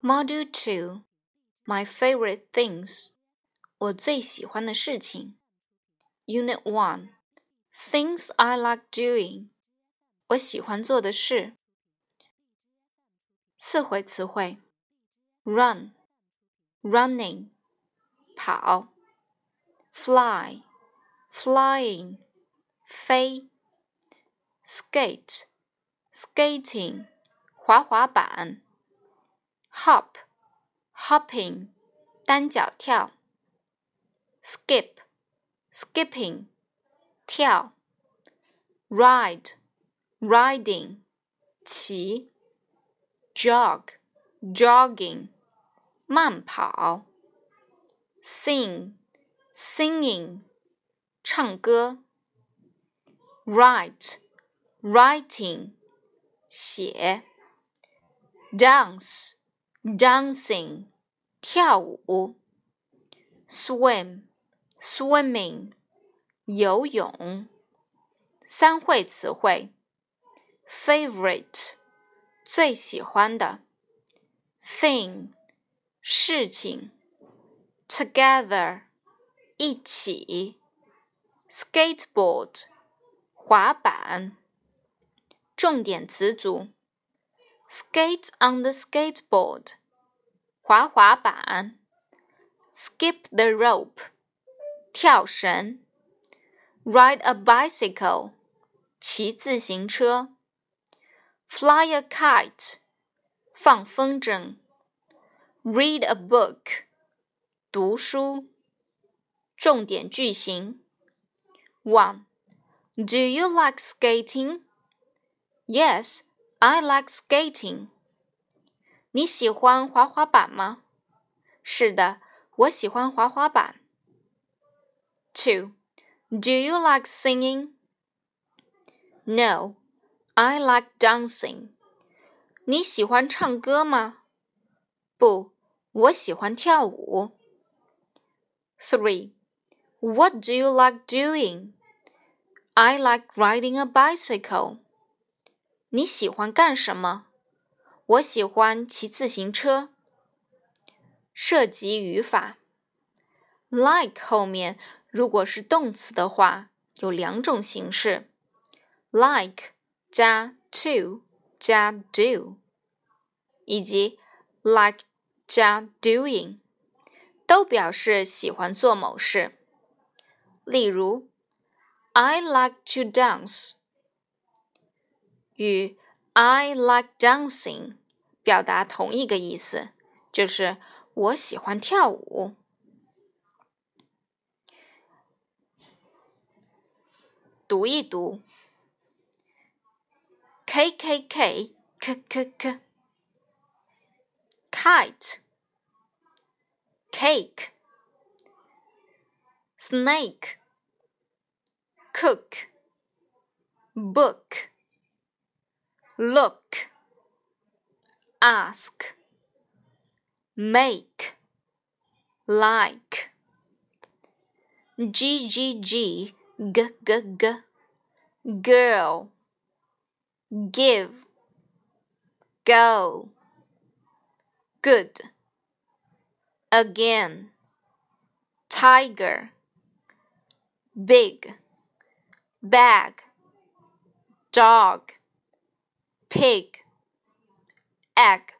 Module Two, My favorite things，我最喜欢的事情。Unit One, Things I like doing，我喜欢做的事。四回词汇：run, running，跑；fly, flying，飞；skate, skating，滑滑板。 hop, hopping，单脚跳；skip, skipping，跳；ride, riding，骑；jog, jogging，慢跑；sing, singing，唱歌；write, writing，写；dance。 dancing 跳舞，swim swimming 游泳。三会词汇：favorite 最喜欢的，thing 事情，together 一起，skateboard 滑板。重点词组。 skate on the skateboard，滑滑板；skip the rope，跳绳；ride a bicycle，骑自行车；fly a kite，放风筝；read a book，读书。重点句型：One, Do you like skating? Yes. I like skating. 你喜欢滑滑板吗？是的，我喜欢滑滑板。Two. Do you like singing? No, I like dancing. 你喜欢唱歌吗？不，我喜欢跳舞。Three. What do you like doing? I like riding a bicycle. 你喜欢干什么？我喜欢骑自行车。涉及语法，like 后面如果是动词的话，有两种形式：like 加 to 加 do，以及 like 加 doing，都表示喜欢做某事。例如，I like to dance。与 I like dancing 表达同一个意思，就是我喜欢跳舞。读一读，k k k k k k kite cake snake cook book look, ask, make, like. G G G G G G. Girl. Give. Go. Good. Again. Tiger. Big. Bag. Dog pig, egg.